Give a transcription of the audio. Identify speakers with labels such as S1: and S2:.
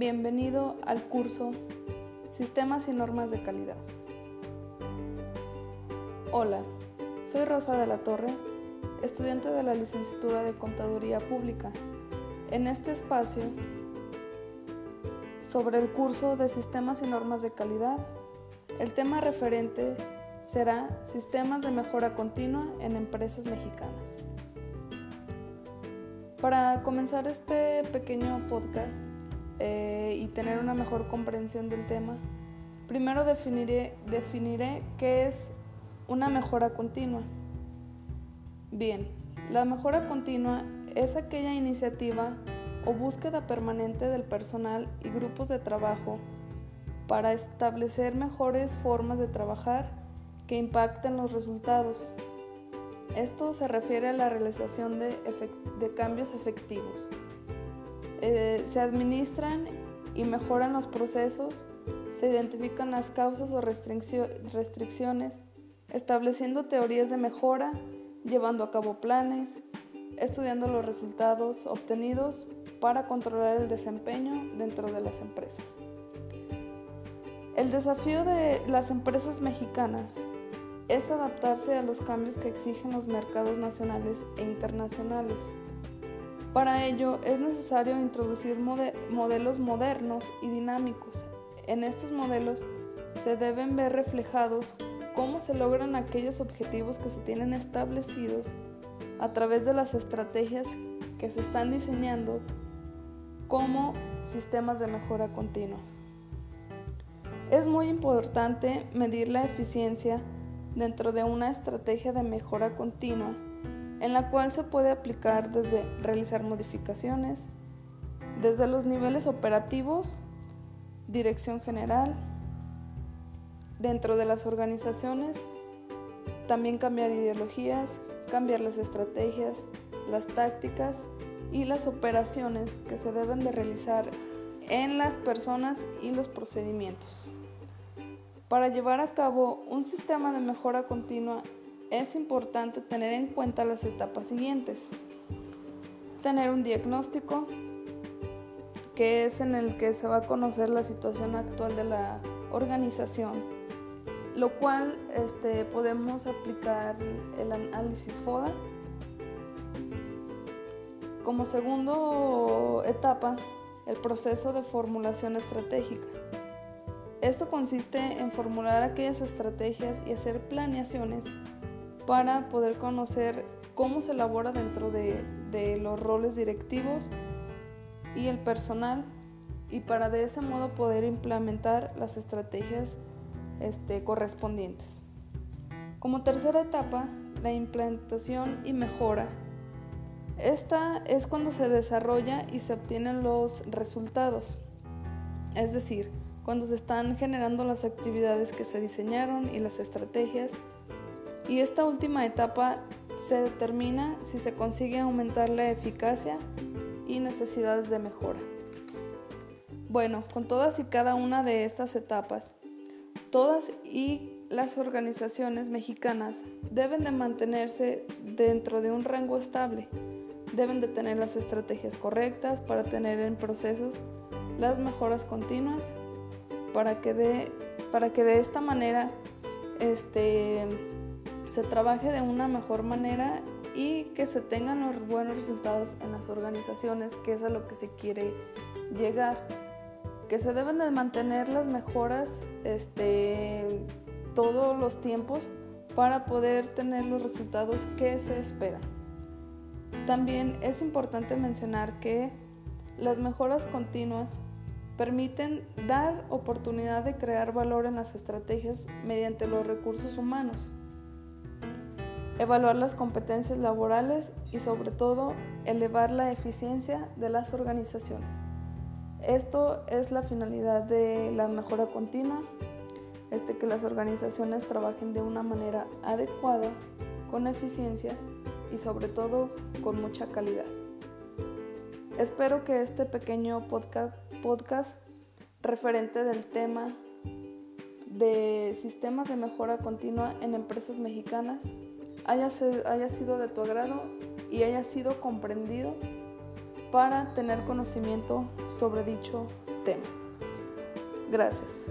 S1: Bienvenido al curso Sistemas y Normas de Calidad. Hola, soy Rosa de la Torre, estudiante de la licenciatura de Contaduría Pública. En este espacio, sobre el curso de Sistemas y Normas de Calidad, el tema referente será Sistemas de Mejora Continua en Empresas Mexicanas. Para comenzar este pequeño podcast eh, y tener una mejor comprensión del tema, primero definiré, definiré qué es una mejora continua. Bien, la mejora continua es aquella iniciativa o búsqueda permanente del personal y grupos de trabajo para establecer mejores formas de trabajar que impacten los resultados. Esto se refiere a la realización de, cambios efectivos. Eh, se administran y mejoran los procesos, se identifican las causas o restricciones, estableciendo teorías de mejora, llevando a cabo planes, estudiando los resultados obtenidos para controlar el desempeño dentro de las empresas. El desafío de las empresas mexicanas es adaptarse a los cambios que exigen los mercados nacionales e internacionales. Para ello es necesario introducir modelos modernos y dinámicos. En estos modelos se deben ver reflejados cómo se logran aquellos objetivos que se tienen establecidos a través de las estrategias que se están diseñando como sistemas de mejora continua. Es muy importante medir la eficiencia dentro de una estrategia de mejora continua en la cual se puede aplicar desde realizar modificaciones, desde los niveles operativos, dirección general, dentro de las organizaciones, también cambiar ideologías, cambiar las estrategias, las tácticas y las operaciones que se deben de realizar en las personas y los procedimientos. Para llevar a cabo un sistema de mejora continua es importante tener en cuenta las etapas siguientes. Tener un diagnóstico, que es en el que se va a conocer la situación actual de la organización, lo cual este, podemos aplicar el análisis FODA. Como segundo etapa, el proceso de formulación estratégica. Esto consiste en formular aquellas estrategias y hacer planeaciones para poder conocer cómo se elabora dentro de, los roles directivos y el personal y para de ese modo poder implementar las estrategias este, correspondientes. Como tercera etapa, la implementación y mejora. Esta es cuando se desarrolla y se obtienen los resultados, es decir, cuando se están generando las actividades que se diseñaron y las estrategias. Y esta última etapa se determina si se consigue aumentar la eficacia y necesidades de mejora. Bueno, con todas y cada una de estas etapas, todas y las organizaciones mexicanas deben de mantenerse dentro de un rango estable, deben de tener las estrategias correctas para tener en procesos las mejoras continuas para que de, para que de esta manera este, se trabaje de una mejor manera y que se tengan los buenos resultados en las organizaciones, que es a lo que se quiere llegar. Que se deben de mantener las mejoras este, todos los tiempos para poder tener los resultados que se esperan. También es importante mencionar que las mejoras continuas permiten dar oportunidad de crear valor en las estrategias mediante los recursos humanos, evaluar las competencias laborales y sobre todo elevar la eficiencia de las organizaciones. Esto es la finalidad de la mejora continua, este, que las organizaciones trabajen de una manera adecuada, con eficiencia y sobre todo con mucha calidad. Espero que este pequeño podcast referente del tema de sistemas de mejora continua en empresas mexicanas haya, haya sido de tu agrado y haya sido comprendido para tener conocimiento sobre dicho tema. Gracias.